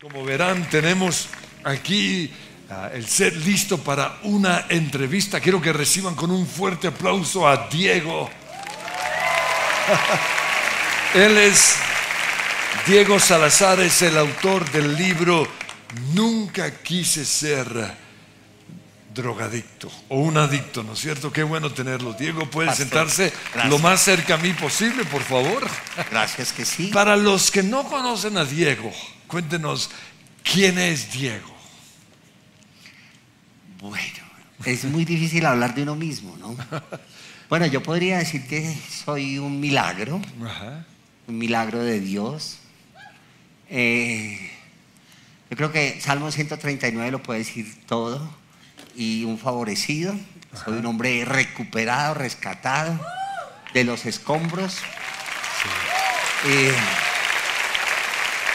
Como verán, tenemos aquí ah, el set listo para una entrevista. Quiero que reciban con un fuerte aplauso a Diego. Él es Diego Salazar, es el autor del libro Nunca quise ser drogadicto o un adicto, ¿no es cierto? Qué bueno tenerlo. Diego, puede Pastor, sentarse gracias. lo más cerca a mí posible, por favor. Gracias que sí. Para los que no conocen a Diego, cuéntenos quién es Diego. Bueno, es muy difícil hablar de uno mismo, ¿no? Bueno, yo podría decir que soy un milagro, Ajá. un milagro de Dios. Eh, yo creo que Salmo 139 lo puede decir todo. Y un favorecido. Soy un hombre recuperado, rescatado de los escombros. Eh,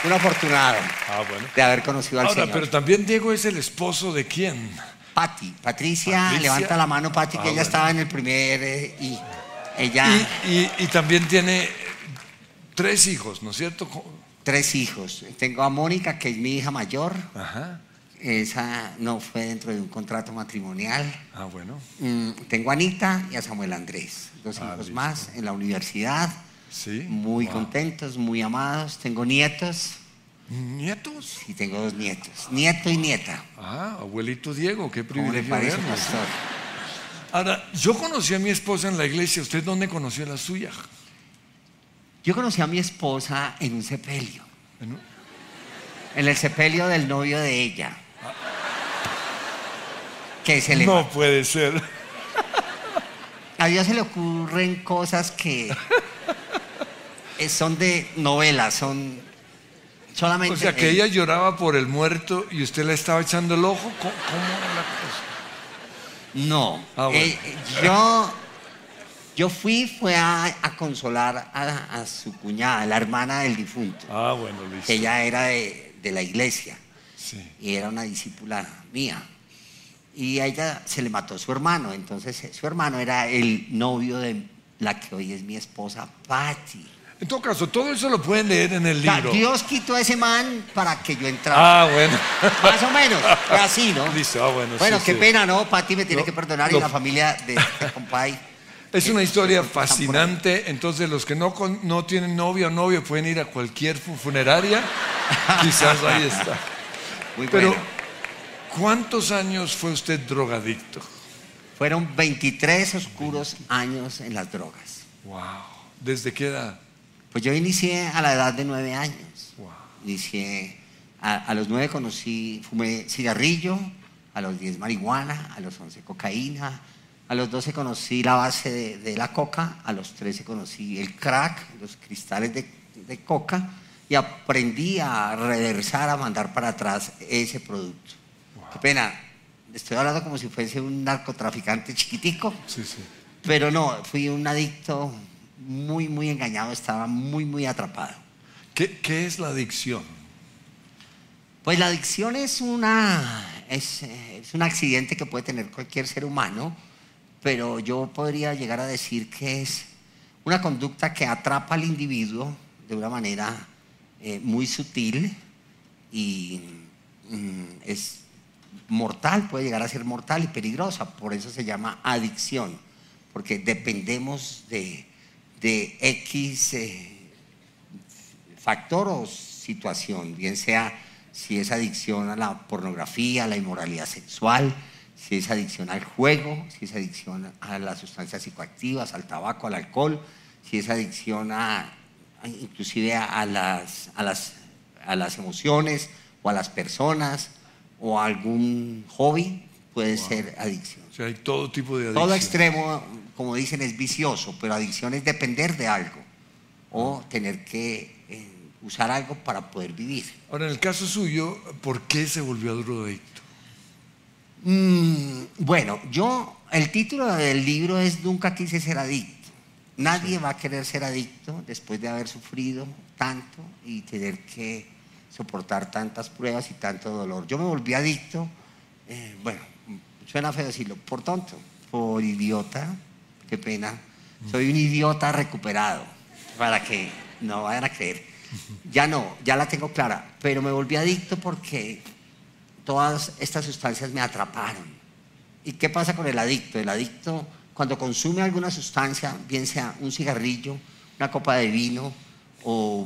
un afortunado Ah, bueno. de haber conocido al Ahora, Señor. pero también Diego es el esposo de quién? Patti, Patricia, Patricia. levanta la mano, Patti, que Ah, ella bueno. estaba en el primer eh, y ella Y, y- y también tiene tres hijos, ¿no es cierto? Tres hijos. Tengo a Mónica, que es mi hija mayor. Ajá. Esa no fue dentro de un contrato matrimonial. Ah, bueno. Mm, tengo a Anita y a Samuel Andrés, dos Ah, hijos listo. más en la universidad. Sí. Muy Wow. contentos, muy amados. Tengo nietos ¿Nietos? y tengo dos nietos, nieto y nieta. Ah, abuelito Diego, qué ¿Cómo le privilegio parece, verlos. pastor? Ahora, yo conocí a mi esposa en la iglesia. ¿Usted dónde conoció a la suya? Yo conocí a mi esposa en un sepelio, En un- en el sepelio del novio de ella. Que se le No puede ser. A Dios se le ocurren cosas que son de novelas, son solamente. O sea, que eh, ella lloraba por el muerto y usted le estaba echando el ojo. ¿Cómo, cómo era la cosa? No. Ah, bueno. Eh, eh, yo, yo fui, fue a, a consolar a, a su cuñada, la hermana del difunto, Ah, bueno, listo. ella era de, de la iglesia Sí. y era una discípula mía. Y a ella se le mató su hermano, entonces eh, su hermano era el novio de la que hoy es mi esposa, Patty. En todo caso, todo eso lo pueden leer en el libro. Dios quitó a ese man para que yo entrara. Ah, bueno. Más o menos. Fue así, ¿no? Listo, ah, bueno. Bueno, sí, qué sí. pena, ¿no? Pati me tiene que perdonar y la familia de este compay. Es una historia fascinante. Entonces, los que no, no tienen novia o novio pueden ir a cualquier fu- funeraria. Quizás ahí está. Muy Pero, bueno. ¿cuántos años fue usted drogadicto? Fueron 23 oscuros años en las drogas. Wow. ¿Desde qué edad? Pues yo inicié a la edad de 9 años. Wow. Inicié, a, a los 9 conocí, fumé cigarrillo, a los 10 marihuana, a los 11 cocaína, a los 12 conocí la base de, de la coca, a los 13 conocí el crack, los cristales de, de coca, y aprendí a reversar, a mandar para atrás ese producto. Qué pena, estoy hablando como si fuese un narcotraficante chiquitico, Sí, sí. pero no, fui un adicto muy, muy engañado, estaba muy, muy atrapado. ¿Qué, qué es la adicción? Pues la adicción es, una, es, es un accidente que puede tener cualquier ser humano, pero yo podría llegar a decir que es una conducta que atrapa al individuo de una manera eh, muy sutil y mm, es mortal, puede llegar a ser mortal y peligrosa, por eso se llama adicción, porque dependemos de, de X eh, factor o situación, bien sea si es adicción a la pornografía, a la inmoralidad sexual, si es adicción al juego, si es adicción a las sustancias psicoactivas, al tabaco, al alcohol, si es adicción a, a- inclusive a, las, a, las, a las emociones o a las personas o a algún hobby, puede ser adicción. O sea, hay todo tipo de adicción. Todo extremo, como dicen, es vicioso, pero adicción es depender de algo o tener que eh, usar algo para poder vivir. Ahora, en el caso suyo, ¿por qué se volvió drogadicto? Mm, bueno, yo, el título del libro es Nunca quise ser adicto. Nadie va a querer ser adicto después de haber sufrido tanto y tener que soportar tantas pruebas y tanto dolor. Yo me volví adicto, eh, bueno, suena feo decirlo, por tonto, por idiota, qué pena. Soy un idiota recuperado, para que no vayan a creer. ya no, ya la tengo clara, pero me volví adicto porque todas estas sustancias me atraparon. ¿Y qué pasa con el adicto? El adicto cuando consume alguna sustancia, bien sea un cigarrillo, una copa de vino o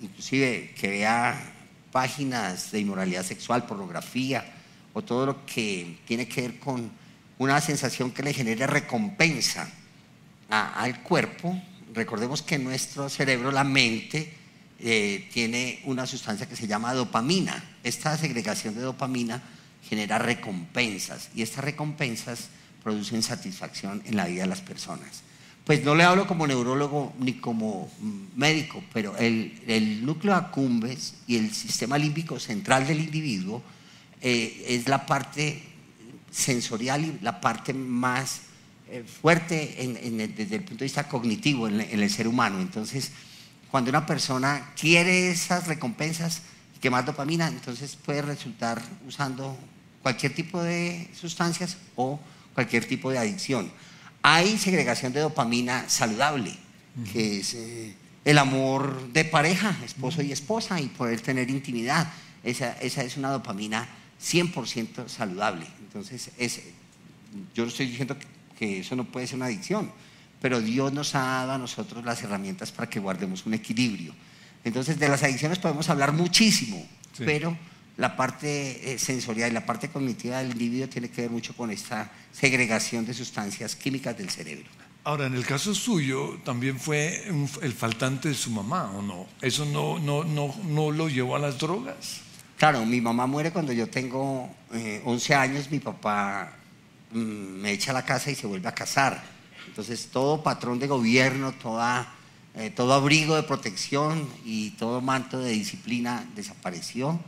inclusive que vea páginas de inmoralidad sexual, pornografía o todo lo que tiene que ver con una sensación que le genere recompensa al cuerpo, recordemos que nuestro cerebro, la mente, eh, tiene una sustancia que se llama dopamina. Esta segregación de dopamina genera recompensas y estas recompensas producen satisfacción en la vida de las personas. Pues no le hablo como neurólogo ni como médico, pero el, el núcleo accumbens y el sistema límbico central del individuo eh, es la parte sensorial y la parte más eh, fuerte desde el punto de vista cognitivo en, el ser humano. Entonces, cuando una persona quiere esas recompensas, quemar dopamina, entonces puede resultar usando cualquier tipo de sustancias o cualquier tipo de adicción. Hay segregación de dopamina saludable, que es eh, el amor de pareja, esposo y esposa, y poder tener intimidad. Esa, esa es una dopamina 100% saludable. Entonces, es, yo no estoy diciendo que, eso no puede ser una adicción, pero Dios nos ha dado a nosotros las herramientas para que guardemos un equilibrio. Entonces, de las adicciones podemos hablar muchísimo, pero la parte eh, sensorial y la parte cognitiva del individuo tiene que ver mucho con esta segregación de sustancias químicas del cerebro. Ahora, en el caso suyo, también fue el faltante de su mamá, ¿o no? ¿Eso no, no, no, no lo llevó a las drogas? Claro, mi mamá muere cuando yo tengo 11 eh, años, mi papá mm, me echa a la casa y se vuelve a casar. Entonces, todo patrón de gobierno, toda, eh, todo abrigo de protección y todo manto de disciplina desapareció.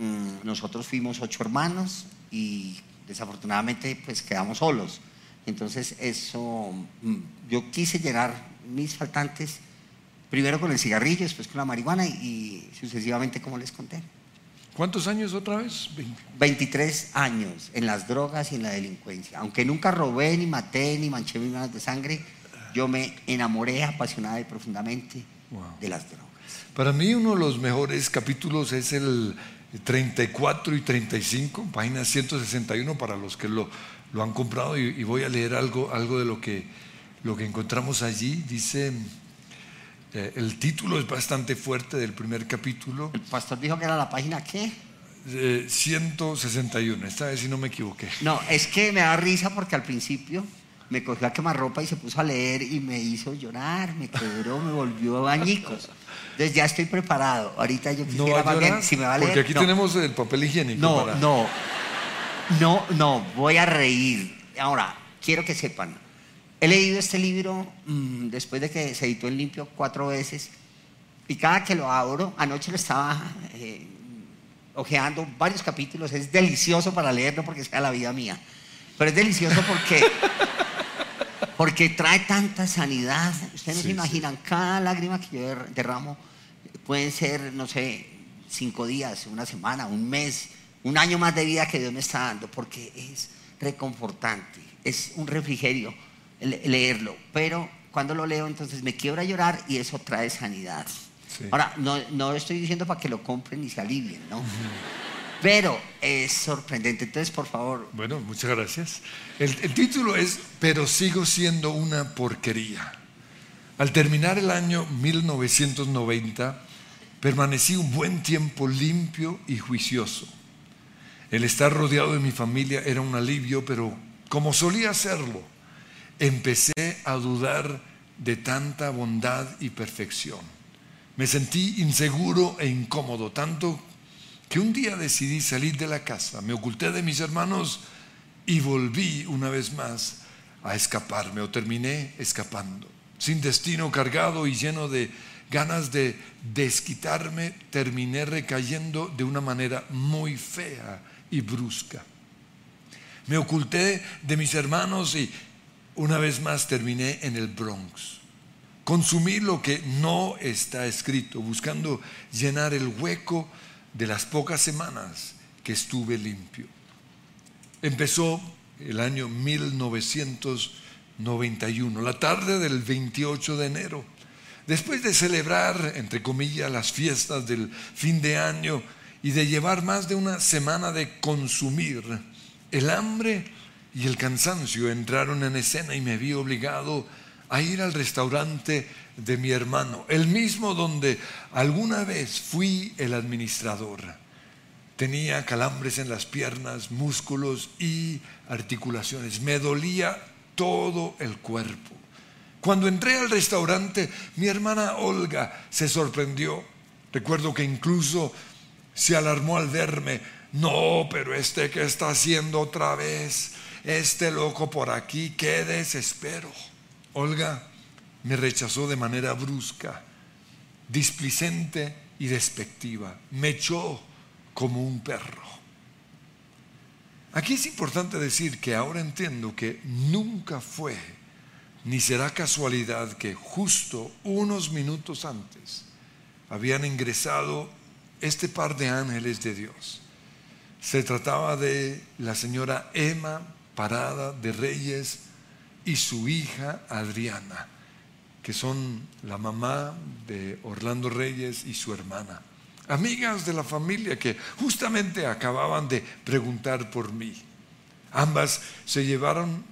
Mm, nosotros fuimos ocho hermanos y desafortunadamente pues quedamos solos. Entonces eso, mm, yo quise llenar mis faltantes primero con el cigarrillo, después con la marihuana y, sucesivamente como les conté. ¿Cuántos años otra vez? 23 años en las drogas y en la delincuencia. Aunque nunca robé, ni maté, ni manché mis manos de sangre, yo me enamoré apasionada y profundamente de las drogas. Para mí uno de los mejores capítulos es el 34 y 35, página 161 para los que lo, lo han comprado y, voy a leer algo, algo de lo que, lo que encontramos allí. Dice, eh, el título es bastante fuerte del primer capítulo. ¿El pastor dijo que era la página qué? 161, esta vez si no me equivoqué. No, es que me da risa porque al principio me cogió a quemarropa y se puso a leer y me hizo llorar, me quebró, me volvió bañicos. Entonces ya estoy preparado. Ahorita yo quisiera más bien, si me va a leer. Porque aquí tenemos el papel higiénico. No, no. No, no, voy a reír. Ahora, quiero que sepan. He leído este libro mm, después de que se editó en limpio cuatro veces. Y cada que lo abro, anoche lo estaba eh, ojeando varios capítulos. Es delicioso para leerlo porque sea la vida mía. Pero es delicioso porque porque trae tanta sanidad. Ustedes no se imaginan, cada lágrima que yo derramo pueden ser, no sé, cinco días, una semana, un mes, un año más de vida que Dios me está dando, porque es reconfortante, es un refrigerio leerlo. Pero cuando lo leo, entonces me quiebra llorar y eso trae sanidad. Ahora, no, no, estoy diciendo para que lo compren y se alivien, ¿no? pero es sorprendente. Entonces, por favor. Bueno, muchas gracias. El, título es Pero sigo siendo una porquería. Al terminar el año 1990, permanecí un buen tiempo limpio y juicioso. El estar rodeado de mi familia era un alivio, pero como solía hacerlo, empecé a dudar de tanta bondad y perfección. Me sentí inseguro e incómodo, tanto que un día decidí salir de la casa, me oculté de mis hermanos y volví una vez más a escaparme o terminé escapando. Sin destino cargado y lleno de ganas de desquitarme, terminé recayendo de una manera muy fea y brusca. Me oculté de mis hermanos y una vez más terminé en el Bronx. Consumí lo que no está escrito, buscando llenar el hueco de las pocas semanas que estuve limpio. Empezó el año 1991, la tarde del 28 de enero. Después de celebrar, entre comillas, las fiestas del fin de año y de llevar más de una semana de consumir, el hambre y el cansancio entraron en escena y me vi obligado a ir al restaurante de mi hermano, el mismo donde alguna vez fui el administrador. Tenía calambres en las piernas, músculos y articulaciones. Me dolía todo el cuerpo. Cuando entré al restaurante, mi hermana Olga se sorprendió. Recuerdo que incluso se alarmó al verme. No, pero este que está haciendo otra vez, este loco por aquí, qué desespero. Olga me rechazó de manera brusca, displicente y despectiva. Me echó como un perro. Aquí es importante decir que ahora entiendo que nunca fue ni será casualidad que justo unos minutos antes habían ingresado este par de ángeles de Dios. Se trataba de la señora Emma Parada de Reyes y su hija Adriana, que son la mamá de Orlando Reyes y su hermana amigas de la familia que justamente acababan de preguntar por mí. Ambas se llevaron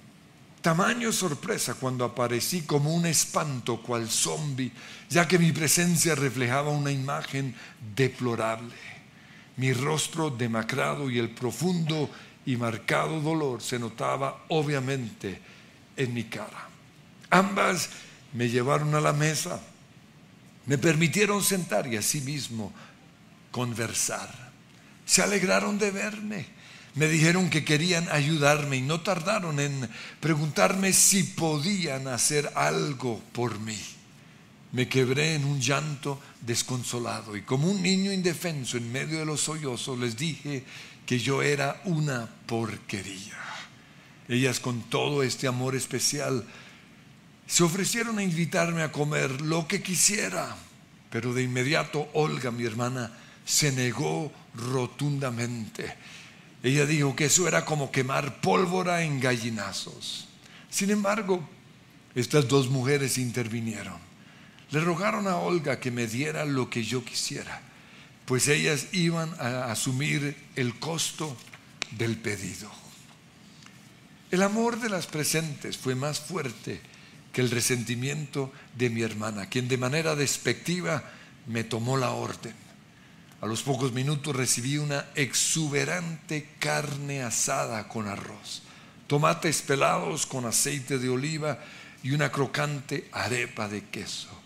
tamaño sorpresa cuando aparecí como un espanto cual zombi, ya que mi presencia reflejaba una imagen deplorable. Mi rostro demacrado y el profundo y marcado dolor se notaba obviamente en mi cara. Ambas me llevaron a la mesa, me permitieron sentar y asimismo conversar. Se alegraron de verme. Me dijeron que querían ayudarme y no tardaron en preguntarme si podían hacer algo por mí. Me quebré en un llanto desconsolado y como un niño indefenso en medio de los sollozos les dije que yo era una porquería. Ellas con todo este amor especial se ofrecieron a invitarme a comer lo que quisiera, pero de inmediato Olga, mi hermana, se negó rotundamente. Ella dijo que eso era como quemar pólvora en gallinazos. Sin embargo, estas dos mujeres intervinieron. Le rogaron a Olga que me diera lo que yo quisiera, pues ellas iban a asumir el costo del pedido. El amor de las presentes fue más fuerte que el resentimiento de mi hermana, quien de manera despectiva me tomó la orden. A los pocos minutos recibí una exuberante carne asada con arroz, tomates pelados con aceite de oliva y una crocante arepa de queso.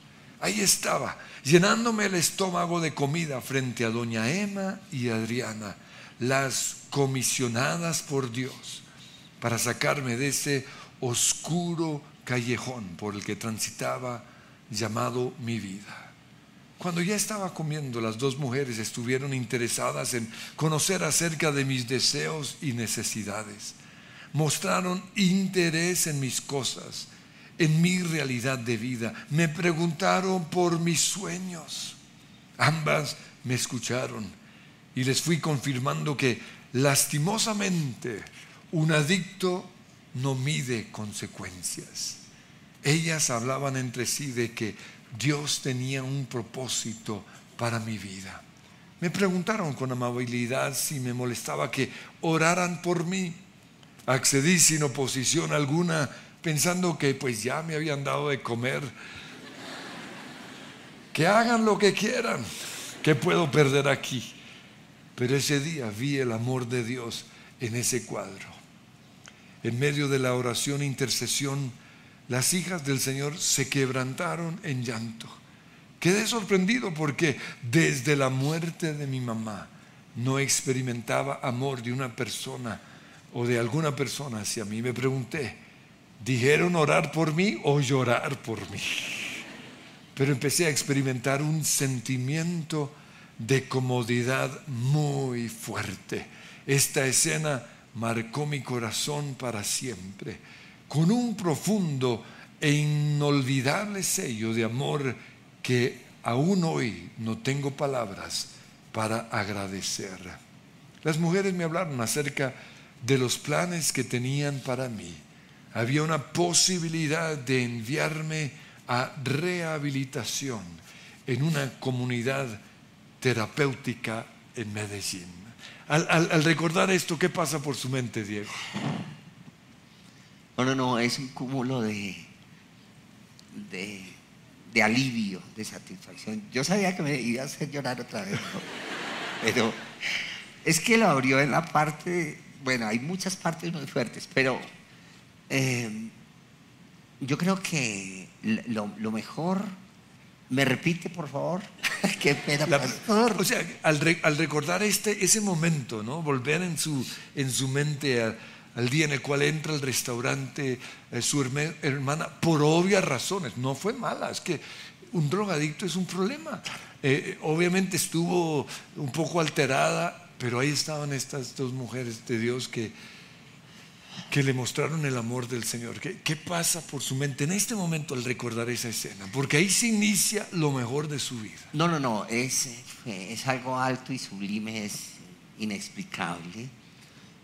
Ahí estaba, llenándome el estómago de comida frente a doña Emma y Adriana, las comisionadas por Dios para sacarme de ese oscuro callejón por el que transitaba llamado mi vida. Cuando ya estaba comiendo, las dos mujeres estuvieron interesadas en conocer acerca de mis deseos y necesidades. Mostraron interés en mis cosas, en mi realidad de vida. Me preguntaron por mis sueños. Ambas me escucharon y les fui confirmando que lastimosamente un adicto no mide consecuencias. Ellas hablaban entre sí de que Dios tenía un propósito para mi vida. Me preguntaron con amabilidad si me molestaba que oraran por mí. Accedí sin oposición alguna, pensando que pues ya me habían dado de comer. Que hagan lo que quieran, que puedo perder aquí. Pero ese día vi el amor de Dios en ese cuadro. En medio de la oración e intercesión, las hijas del Señor se quebrantaron en llanto. Quedé sorprendido porque desde la muerte de mi mamá no experimentaba amor de una persona o de alguna persona hacia mí. Me pregunté, ¿dijeron orar por mí o llorar por mí? Pero empecé a experimentar un sentimiento de comodidad muy fuerte. Esta escena marcó mi corazón para siempre con un profundo e inolvidable sello de amor que aún hoy no tengo palabras para agradecer. Las mujeres me hablaron acerca de los planes que tenían para mí. Había una posibilidad de enviarme a rehabilitación en una comunidad terapéutica en Medellín. Al, recordar esto, ¿qué pasa por su mente, Diego? No, no, no, es un cúmulo de, de, de alivio, de satisfacción. Yo sabía que me iba a hacer llorar otra vez, ¿no? pero es que lo abrió en la parte, bueno, hay muchas partes muy fuertes, pero eh, yo creo que lo, lo mejor, ¿me repite por favor? Qué pena, La- pastor. o sea, al, re- al recordar este, ese momento, ¿no? Volver en su, en su mente a- al día en el cual entra al restaurante eh, su herme- hermana, por obvias razones, no fue mala, es que un drogadicto es un problema. Eh, obviamente estuvo un poco alterada, pero ahí estaban estas dos mujeres de Dios que, que le mostraron el amor del Señor. ¿Qué, ¿Qué pasa por su mente en este momento al recordar esa escena? Porque ahí se inicia lo mejor de su vida. No, no, no, es, es algo alto y sublime, es inexplicable,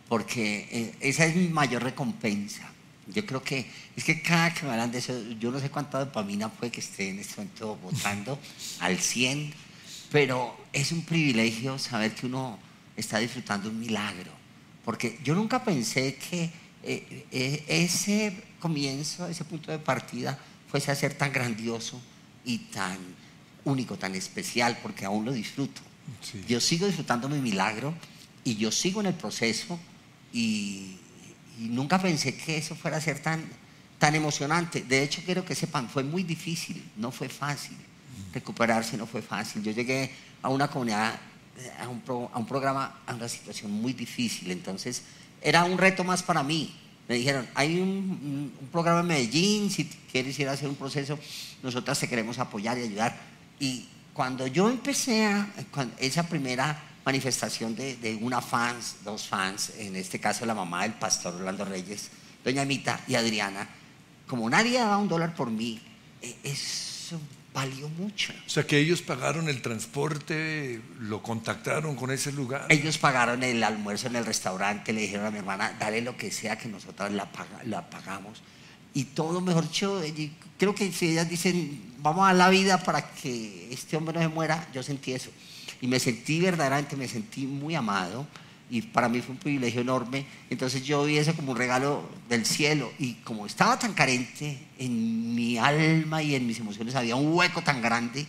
porque eh, esa es mi mayor recompensa. Yo creo que es que cada que me hablan de eso, yo no sé cuánta dopamina puede que esté en este momento votando al 100, pero es un privilegio saber que uno está disfrutando un milagro, porque yo nunca pensé que eh, eh, ese comienzo, ese punto de partida, fuese a ser tan grandioso y tan único, tan especial, porque aún lo disfruto. Sí. Yo sigo disfrutando mi milagro y yo sigo en el proceso y, y nunca pensé que eso fuera a ser tan, tan emocionante. De hecho, quiero que sepan, fue muy difícil, no fue fácil. Recuperarse no fue fácil. Yo llegué a una comunidad, a un, pro- a un programa, a una situación muy difícil. Entonces, era un reto más para mí. Me dijeron, hay un, un- programa en Medellín, si quieres ir a hacer un proceso, nosotras te queremos apoyar y ayudar. Y cuando yo empecé a, esa primera manifestación de, de una fans, dos fans, en este caso la mamá del pastor Orlando Reyes, doña Mita y Adriana, como nadie daba un dólar por mí, eh, eso valió mucho. O sea que ellos pagaron el transporte, lo contactaron con ese lugar. Ellos pagaron el almuerzo en el restaurante, le dijeron a mi hermana, dale lo que sea que nosotras la, paga- la pagamos. Y todo mejor dicho, creo que si ellas dicen, vamos a la vida para que este hombre no se muera, yo sentí eso. Y me sentí verdaderamente, me sentí muy amado. Y para mí fue un privilegio enorme. Entonces yo vi eso como un regalo del cielo. Y como estaba tan carente en mi alma y en mis emociones, había un hueco tan grande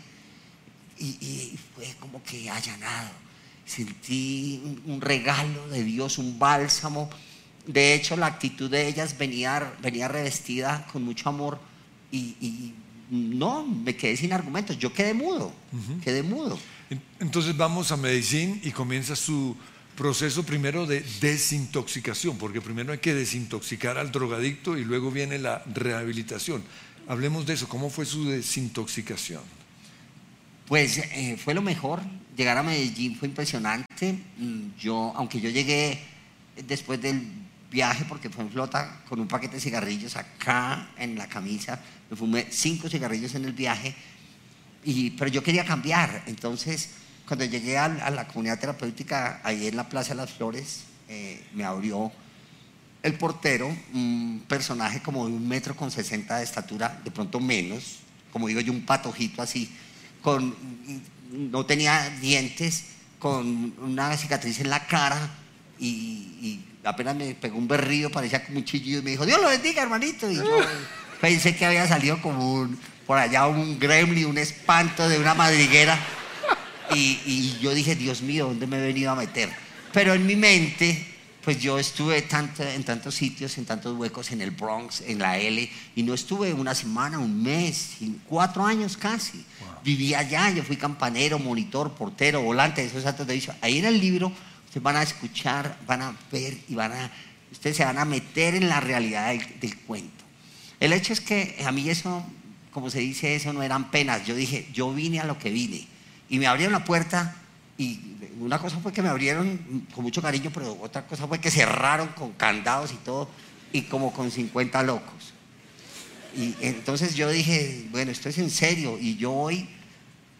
y, y fue como que allanado. Sentí un, regalo de Dios, un bálsamo. De hecho, la actitud de ellas venía, venía revestida con mucho amor y, y no, me quedé sin argumentos. Yo quedé mudo, quedé mudo. En- Entonces vamos a Medellín y comienza su proceso primero de desintoxicación, porque primero hay que desintoxicar al drogadicto y luego viene la rehabilitación. Hablemos de eso, ¿cómo fue su desintoxicación? Pues eh, fue lo mejor. Llegar a Medellín fue impresionante. Mm, Yo, aunque yo llegué después del viaje, porque fue en flota, con un paquete de cigarrillos acá en la camisa, me fumé cinco cigarrillos en el viaje, y, pero yo quería cambiar. Entonces, cuando llegué a, la comunidad terapéutica, ahí en la Plaza de las Flores, eh, me abrió el portero, un personaje como de un metro con 60 de estatura, de pronto menos, como digo yo, un patojito así, con, no tenía dientes, con una cicatriz en la cara y, y apenas me pegó un berrido, parecía como un chillido y me dijo, Dios lo bendiga, hermanito. Y yo pensé que había salido como un, por allá un gremlin, un espanto de una madriguera. Y, y yo dije, Dios mío, ¿dónde me he venido a meter? Pero en mi mente, pues yo estuve tanto, en tantos sitios, en tantos huecos, en el Bronx, en la L, y no estuve una semana, un mes, cuatro años casi. Viví allá, yo fui campanero, monitor, portero, volante esos actos de vicio. Ahí en el libro ustedes van a escuchar, van a ver y van a, ustedes se van a meter en la realidad del, del cuento. El hecho es que a mí eso, como se dice, eso no eran penas. Yo dije, yo vine a lo que vine. Y me abrieron la puerta y una cosa fue que me abrieron con mucho cariño, pero otra cosa fue que cerraron con candados y todo, y como con 50 locos. Y entonces yo dije, bueno, esto es en serio, y yo voy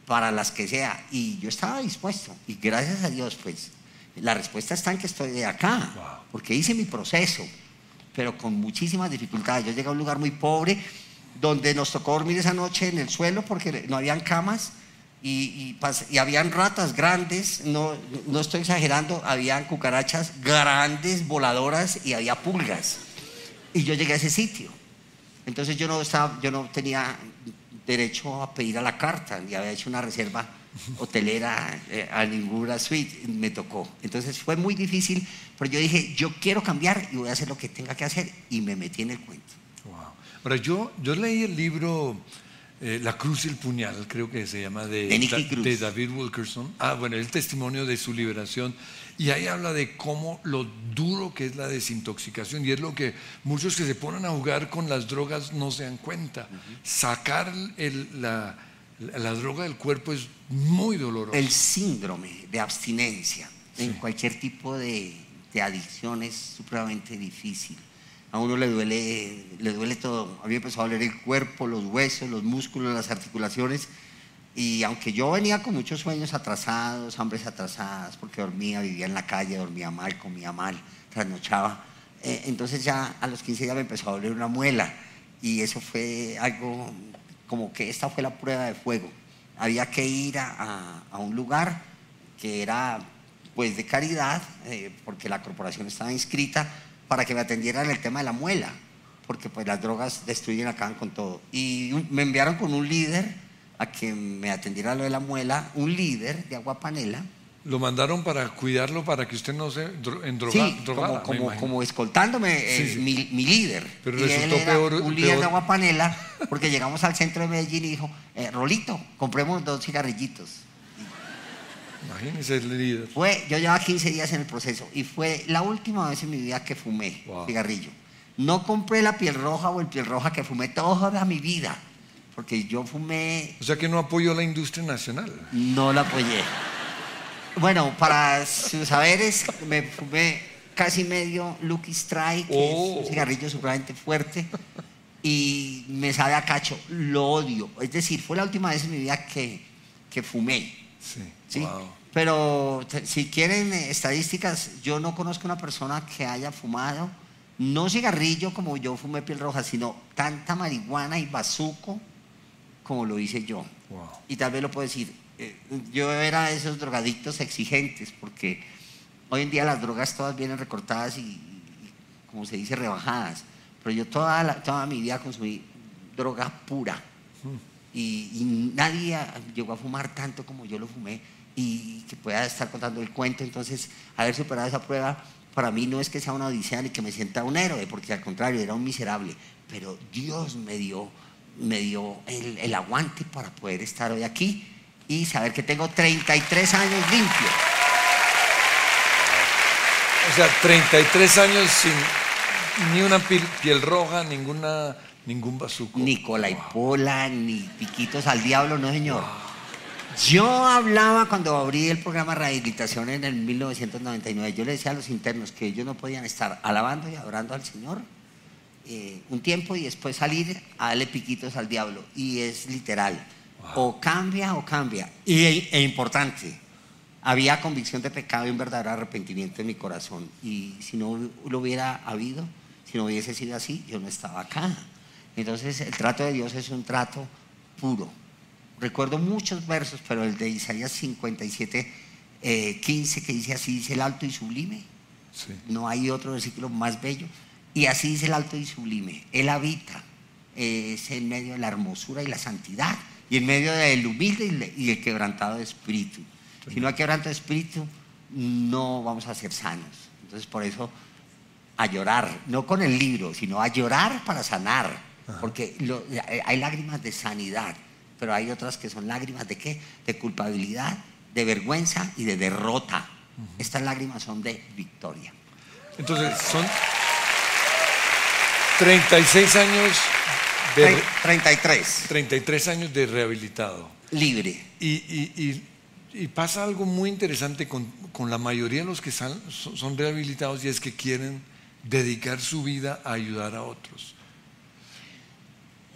para las que sea. Y yo estaba dispuesto, y gracias a Dios, pues, la respuesta está en que estoy de acá, porque hice mi proceso, pero con muchísimas dificultades. Yo llegué a un lugar muy pobre donde nos tocó dormir esa noche en el suelo porque no habían camas y, y, y habían ratas grandes, no, no estoy exagerando, habían cucarachas grandes, voladoras y había pulgas. Y yo llegué a ese sitio. Entonces yo no, estaba, yo no tenía derecho a pedir a la carta, ni había hecho una reserva hotelera eh, a ninguna suite, me tocó. Entonces fue muy difícil, pero yo dije, yo quiero cambiar y voy a hacer lo que tenga que hacer y me metí en el cuento. Wow. Ahora, yo, yo leí el libro eh, La Cruz y el Puñal, creo que se llama, de, De Nicky Da- Cruz. de David Wilkerson. Ah, bueno, el testimonio de su liberación. Y ahí habla de cómo lo duro que es la desintoxicación. Y es lo que muchos que se ponen a jugar con las drogas no se dan cuenta. Sacar el- la, la- la droga del cuerpo es muy doloroso. El síndrome de abstinencia en cualquier tipo de, de adicción es supremamente difícil. A uno le duele, le duele todo. A mí me empezó a doler el cuerpo, los huesos, los músculos, las articulaciones. Y aunque yo venía con muchos sueños atrasados, hambres atrasadas, porque dormía, vivía en la calle, dormía mal, comía mal, trasnochaba, eh, entonces ya a los 15 días me empezó a doler una muela. Y eso fue algo como que esta fue la prueba de fuego. Había que ir a, a- a un lugar que era pues de caridad, eh, porque la corporación estaba inscrita, para que me atendieran el tema de la muela, porque pues las drogas destruyen, acaban con todo. Y un- me enviaron con un líder a que me atendiera lo de la muela, un líder de agua panela, Lo mandaron para cuidarlo, para que usted no se dro- endroga- sí, drogara, como, como, como escoltándome eh, Sí. Mi, mi líder. Pero y él resultó era peor- un líder peor. de agua panela, porque llegamos al centro de Medellín y dijo, eh, Rolito, compremos dos cigarrillitos. Imagínese el líder. Fue, yo llevaba 15 días en el proceso y fue la última vez en mi vida que fumé Wow. cigarrillo. No compré la piel roja o el piel roja que fumé toda mi vida, porque yo fumé, O sea que no apoyó la industria nacional. no la apoyé. Bueno, para sus saberes, me fumé casi medio Lucky Strike, que es Oh. un cigarrillo supremamente fuerte, y me sabe a cacho, lo odio. Es decir, fue la última vez en mi vida que, que fumé. Sí. ¿Sí? Wow. Pero si quieren eh, estadísticas, yo no conozco una persona que haya fumado, no cigarrillo como yo fumé piel roja, sino tanta marihuana y bazuco como lo hice yo. Wow. Y tal vez lo puedo decir, eh, yo era de esos drogadictos exigentes, porque hoy en día las drogas todas vienen recortadas y, y, como se dice, rebajadas. Pero yo toda, la- toda mi vida consumí droga pura. Y, y nadie llegó a fumar tanto como yo lo fumé y que pueda estar contando el cuento. Entonces, haber superado esa prueba, para mí no es que sea una odisea ni que me sienta un héroe, porque al contrario, era un miserable. Pero Dios me dio, me dio el, el aguante para poder estar hoy aquí y saber que tengo 33 años limpio. O sea, 33 años sin ni una piel, piel roja, ninguna, ningún bazuco. Ni cola y pola, ni piquitos al diablo, no señor. Yo hablaba cuando abrí el programa de rehabilitación en el 1999, yo le decía a los internos que ellos no podían estar alabando y adorando al Señor eh, un tiempo y después salir a darle piquitos al diablo. Y es literal, o cambia o cambia. Y, e importante, había convicción de pecado y un verdadero arrepentimiento en mi corazón. Y si no lo hubiera habido, si no hubiese sido así, yo no estaba acá. Entonces el trato de Dios es un trato puro. Recuerdo muchos versos, pero el de Isaías 57, eh, 15, que dice así, dice el alto y sublime. Sí. No hay otro versículo más bello. Y así dice el alto y sublime. Él habita, eh, es en medio de la hermosura y la santidad, y en medio del humilde y el quebrantado de espíritu. Si no hay quebranto de espíritu, no vamos a ser sanos. Entonces, por eso, a llorar, no con el libro, sino a llorar para sanar. Porque lo- eh, hay lágrimas de sanidad, pero hay otras que son lágrimas de qué? De culpabilidad, de vergüenza y de derrota. Estas lágrimas son de victoria. Entonces, son 36 años de, Tre- 33. 33 años de rehabilitado. Libre. Y, y- y- y pasa algo muy interesante con, con la mayoría de los que sal- son, son rehabilitados y es que quieren dedicar su vida a ayudar a otros.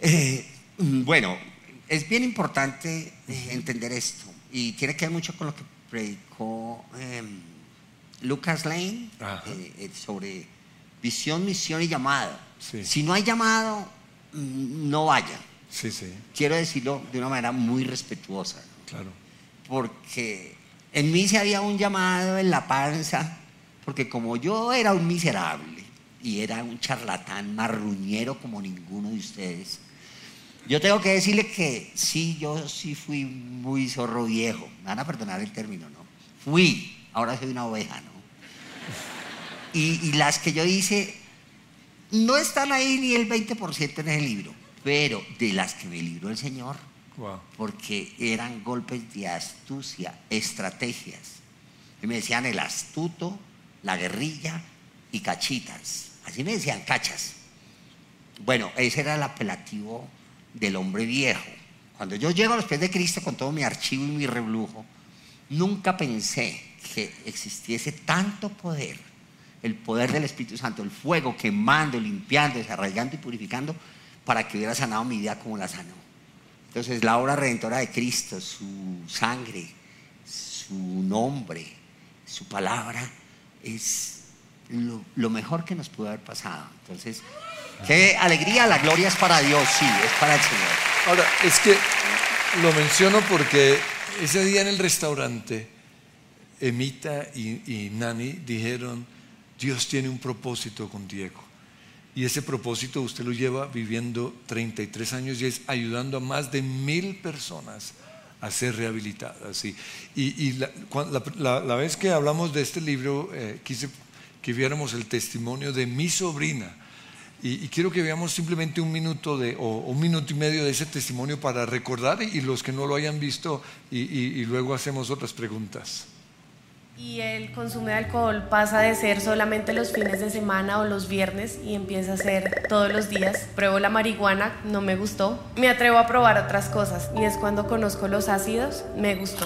Eh, mm, bueno, es bien importante eh, entender esto y tiene que ver mucho con lo que predicó eh, Lucas Lane eh, eh, sobre visión, misión y llamado. Sí. Si no hay llamado, mm, no vaya. Sí, sí, Quiero decirlo de una manera muy respetuosa, claro. porque en mí se había un llamado en la panza, porque como yo era un miserable y era un charlatán marruñero como ninguno de ustedes, yo tengo que decirle que sí, yo sí fui muy zorro viejo. Me van a perdonar el término, ¿no? Fui, ahora soy una oveja, ¿no? Y, y las que yo hice no están ahí ni el 20% en ese libro, pero de las que me libró el Señor, Wow. porque eran golpes de astucia, estrategias. Y me decían el astuto, la guerrilla y cachitas. Así me decían cachas. Bueno, ese era el apelativo del hombre viejo. Cuando yo llego a los pies de Cristo con todo mi archivo y mi reblujo, nunca pensé que existiese tanto poder, el poder del Espíritu Santo, el fuego quemando, limpiando, desarraigando y purificando, para que hubiera sanado mi vida como la sanó. Entonces, la obra redentora de Cristo, su sangre, su nombre, su palabra, es lo, lo mejor que nos pudo haber pasado. Entonces, qué alegría, la gloria es para Dios, sí, es para el Señor. Ahora, es que lo menciono porque ese día en el restaurante, Emita y, y Nani dijeron, Dios tiene un propósito con Diego. Y ese propósito usted lo lleva viviendo 33 años y es ayudando a más de mil personas a ser rehabilitadas. Y, y- y la, la- la- la vez que hablamos de este libro, eh, quise que viéramos el testimonio de mi sobrina. Y, y quiero que veamos simplemente un minuto de, o un minuto y medio de ese testimonio para recordar y, los que no lo hayan visto y, y- y luego hacemos otras preguntas. Y el consumo de alcohol pasa de ser solamente los fines de semana o los viernes y empieza a ser todos los días. Pruebo la marihuana, no me gustó. Me atrevo a probar otras cosas y es cuando conozco los ácidos, me gustó.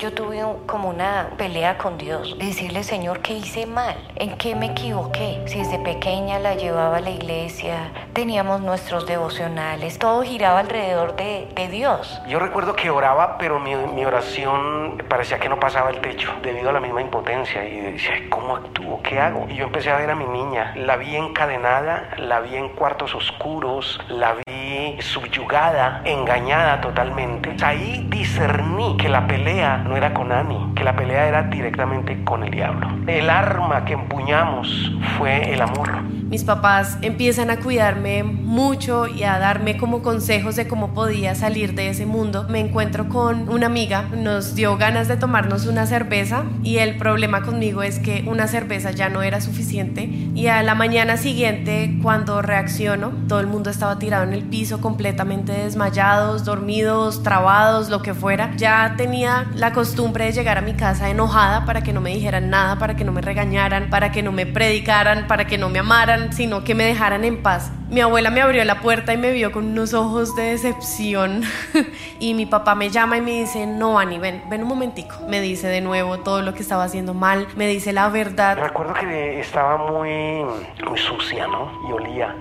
Yo tuve como una pelea con Dios, de decirle, Señor, ¿qué hice mal? ¿En qué me equivoqué? Si desde pequeña la llevaba a la iglesia, teníamos nuestros devocionales, todo giraba alrededor de, de Dios. Yo recuerdo que oraba, pero mi, mi oración parecía que no pasaba el techo debido a la misma impotencia. Y decía, "Ay, ¿cómo actúo? ¿Qué hago? Y yo empecé a ver a mi niña. La vi encadenada, la vi en cuartos oscuros, la vi subyugada, engañada totalmente. Ahí discerní que la pelea no era con Ani, que la pelea era directamente con el diablo. El arma que empuñamos fue el amor. Mis papás empiezan a cuidarme mucho y a darme como consejos de cómo podía salir de ese mundo. Me encuentro con una amiga, nos dio ganas de tomarnos una cerveza y el problema conmigo es que una cerveza ya no era suficiente y a la mañana siguiente cuando reacciono todo el mundo estaba tirado en el piso completamente desmayados, dormidos, trabados, lo que fuera. Ya tenía la costumbre de llegar a mi casa enojada para que no me dijeran nada, para que no me regañaran, para que no me predicaran, para que no me amaran, sino que me dejaran en paz. Mi abuela me abrió la puerta y me vio con unos ojos de decepción y mi papá me llama y me dice, no, Ani, ven, ven un momentico. Me dice de nuevo todo lo que estaba haciendo mal, me dice la verdad. Recuerdo que estaba muy, muy sucia, ¿no? Y olía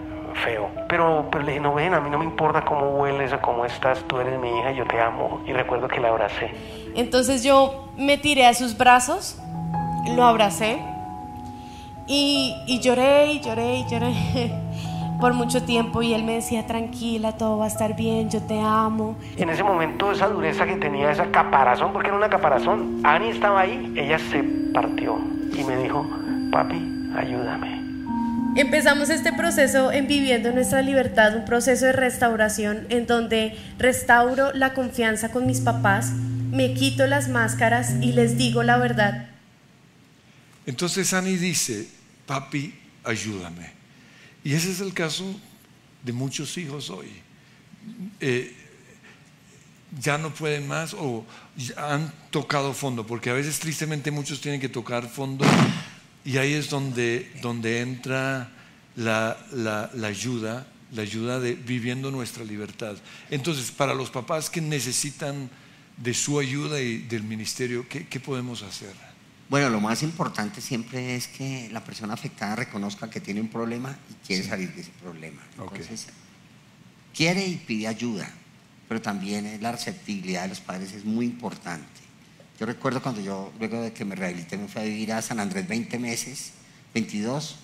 feo. Pero, pero le dije, no ven, a mí no me importa cómo hueles o cómo estás, tú eres mi hija, yo te amo. Y recuerdo que la abracé. Entonces yo me tiré a sus brazos, lo abracé y, y lloré y lloré y lloré por mucho tiempo y él me decía, tranquila, todo va a estar bien, yo te amo. En ese momento esa dureza que tenía, esa caparazón, porque era una caparazón, Ani estaba ahí, ella se partió y me dijo, papi, ayúdame. Empezamos este proceso en Viviendo Nuestra Libertad, un proceso de restauración en donde restauro la confianza con mis papás, me quito las máscaras y les digo la verdad. Entonces Ani dice, papi, ayúdame. Y ese es el caso de muchos hijos hoy. Eh, ya no pueden más o han tocado fondo, porque a veces tristemente muchos tienen que tocar fondo y ahí es donde, donde entra la, la- la ayuda, la ayuda de viviendo nuestra libertad. Entonces, para los papás que necesitan de su ayuda y del ministerio, ¿qué, qué podemos hacer? Bueno, lo más importante siempre es que la persona afectada reconozca que tiene un problema y quiere salir de ese problema. Entonces, quiere y pide ayuda, pero también la receptibilidad de los padres es muy importante. Yo recuerdo cuando yo, luego de que me rehabilité, me fui a vivir a San Andrés 20 meses, 22,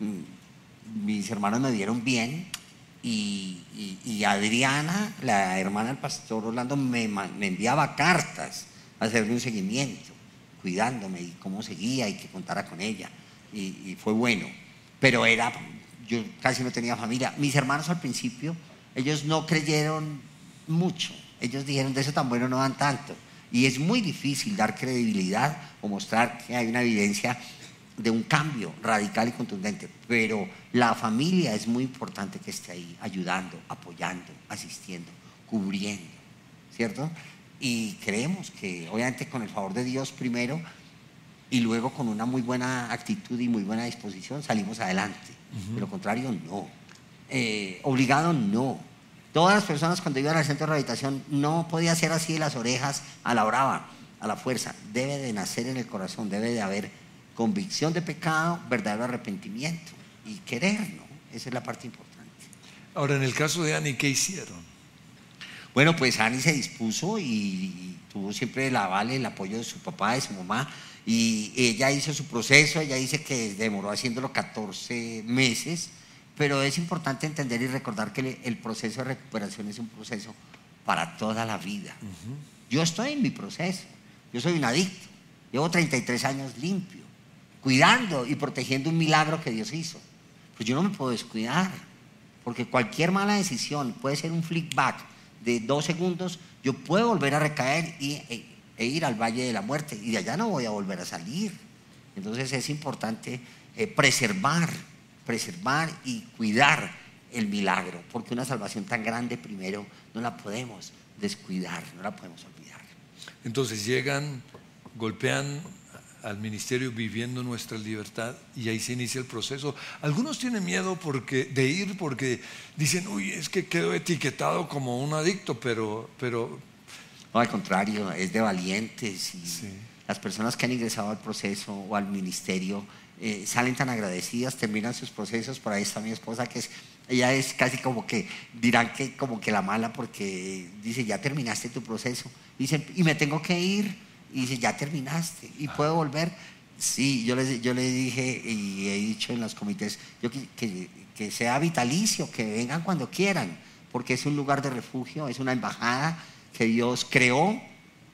mm, mis hermanos me vieron bien Y, y- y Adriana, la hermana del pastor Orlando, me enviaba cartas a hacerme un seguimiento, cuidándome y cómo seguía y que contara con ella. Y, y fue bueno. Pero era, yo casi no tenía familia. Mis hermanos al principio, ellos no creyeron mucho. Ellos dijeron, de eso tan bueno no dan tanto. Y es muy difícil dar credibilidad o mostrar que hay una evidencia de un cambio radical y contundente. Pero la familia es muy importante que esté ahí, ayudando, apoyando, asistiendo, cubriendo, ¿cierto? Y creemos que, obviamente, con el favor de Dios primero y luego con una muy buena actitud y muy buena disposición salimos adelante. De lo contrario, no. Eh, obligado, no. Todas las personas cuando iban al centro de rehabilitación no podía ser así de las orejas a la brava, a la fuerza. Debe de nacer en el corazón, debe de haber convicción de pecado, verdadero arrepentimiento y querer, ¿no? Esa es la parte importante. Ahora, en el caso de Annie, ¿qué hicieron? Bueno, pues Ani se dispuso y, tuvo siempre el aval, el apoyo de su papá, de su mamá. Y ella hizo su proceso, ella dice que demoró haciéndolo 14 meses, pero es importante entender y recordar que el, proceso de recuperación es un proceso para toda la vida. Yo estoy en mi proceso, yo soy un adicto, llevo 33 años limpio, cuidando y protegiendo un milagro que Dios hizo. Pues yo no me puedo descuidar, porque cualquier mala decisión puede ser un flickback de dos segundos, yo puedo volver a recaer y, e, e ir al valle de la muerte y de allá no voy a volver a salir. Entonces es importante eh, preservar, preservar y cuidar el milagro, porque una salvación tan grande primero no la podemos descuidar, no la podemos olvidar. Entonces llegan, golpean al ministerio viviendo nuestra libertad y ahí se inicia el proceso. Algunos tienen miedo porque, de ir porque dicen, uy, es que quedo etiquetado como un adicto, pero, pero No, al contrario, es de valientes y Sí. las personas que han ingresado al proceso o al ministerio eh, salen tan agradecidas, terminan sus procesos. Por ahí está mi esposa que es, ella es casi como que dirán que como que la mala porque dice ya terminaste tu proceso. Dice y me tengo que ir y dice ya terminaste y puedo volver. Sí, yo le, yo le dije y he dicho en los comités yo que, que- que sea vitalicio, que vengan cuando quieran, porque es un lugar de refugio, es una embajada que Dios creó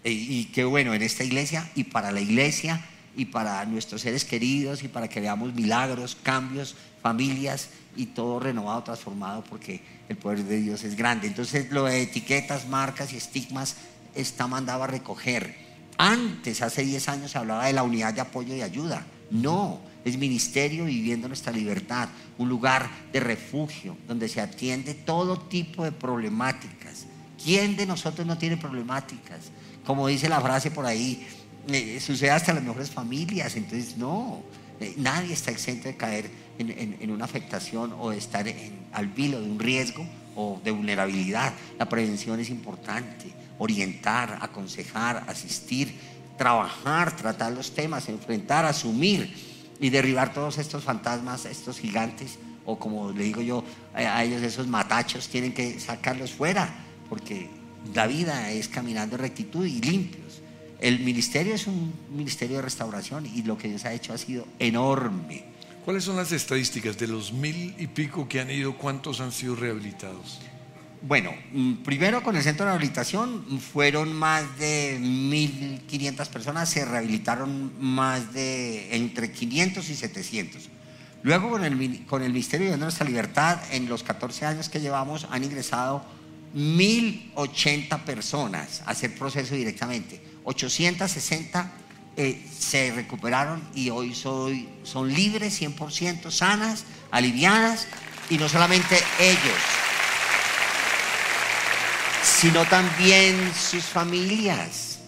eh, y que bueno, en esta iglesia y para la iglesia y para nuestros seres queridos y para que veamos milagros, cambios, familias y todo renovado, transformado, porque el poder de Dios es grande. Entonces lo de etiquetas, marcas y estigmas está mandado a recoger. Antes, hace 10 años, se hablaba de la unidad de apoyo y ayuda. No, es ministerio viviendo nuestra libertad, un lugar de refugio donde se atiende todo tipo de problemáticas. ¿Quién de nosotros no tiene problemáticas? Como dice la frase por ahí, eh, sucede hasta las mejores familias, entonces no, eh, nadie está exento de caer en, una afectación o de estar al vilo de un riesgo o de vulnerabilidad. La prevención es importante, orientar, aconsejar, asistir, trabajar, tratar los temas, enfrentar, asumir y derribar todos estos fantasmas, estos gigantes, o como le digo yo eh, a ellos, esos matachos, tienen que sacarlos fuera, porque la vida es caminando en rectitud y limpios. El ministerio es un ministerio de restauración y lo que Dios ha hecho ha sido enorme. ¿cuáles son las estadísticas de los mil y pico que han ido? ¿Cuántos han sido rehabilitados? Bueno, mm, primero con el centro de rehabilitación fueron más de 1.500 personas, se rehabilitaron más de entre 500 y 700. Luego con el, con el Ministerio de Nuestra Libertad, en los 14 años que llevamos, han ingresado 1.080 personas a hacer proceso directamente. 860 eh, se recuperaron y hoy son libres 100%, sanas, aliviadas, y no solamente ellos sino también sus familias.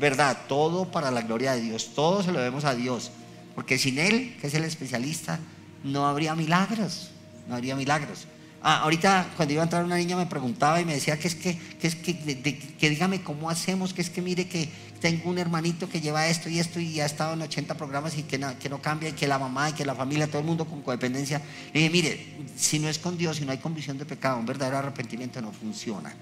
Verdad, todo para la gloria de Dios, todo se lo debemos a Dios, porque sin Él, que es el especialista, no habría milagros, no habría milagros. Ah, ahorita cuando iba a entrar una niña me preguntaba y me decía que es que, que es que, que dígame cómo hacemos, que es que mire que tengo un hermanito que lleva esto y esto y ha estado en 80 programas y que no, que no cambia y que la mamá y que la familia, todo el mundo con codependencia. Le dije, mire, si no es con Dios, si no hay convicción de pecado, un verdadero arrepentimiento no funciona.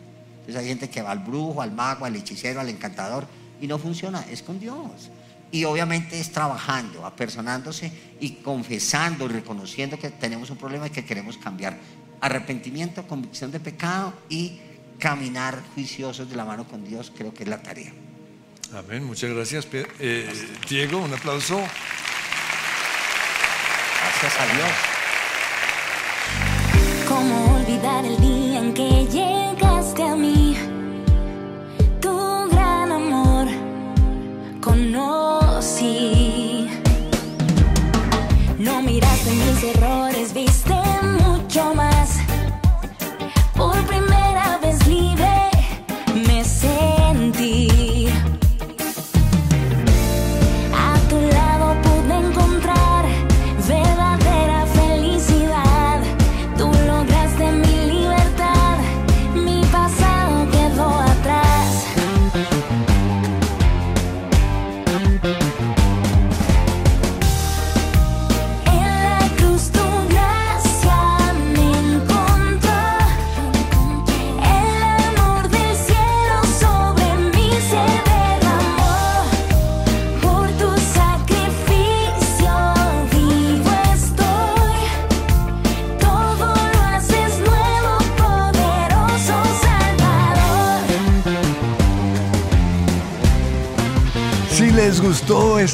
Entonces hay gente que va al brujo, al mago, al hechicero, al encantador y no funciona, es con Dios. Y obviamente es trabajando, apersonándose y confesando y reconociendo que tenemos un problema y que queremos cambiar. arrepentimiento, convicción de pecado y caminar juiciosos de la mano con Dios, creo que es la tarea. Amén, muchas gracias. Eh, Diego, un aplauso. Gracias a Dios. ¿Cómo olvidar el día en que llegaste a Tu gran amor conocí. No miraste mis errores,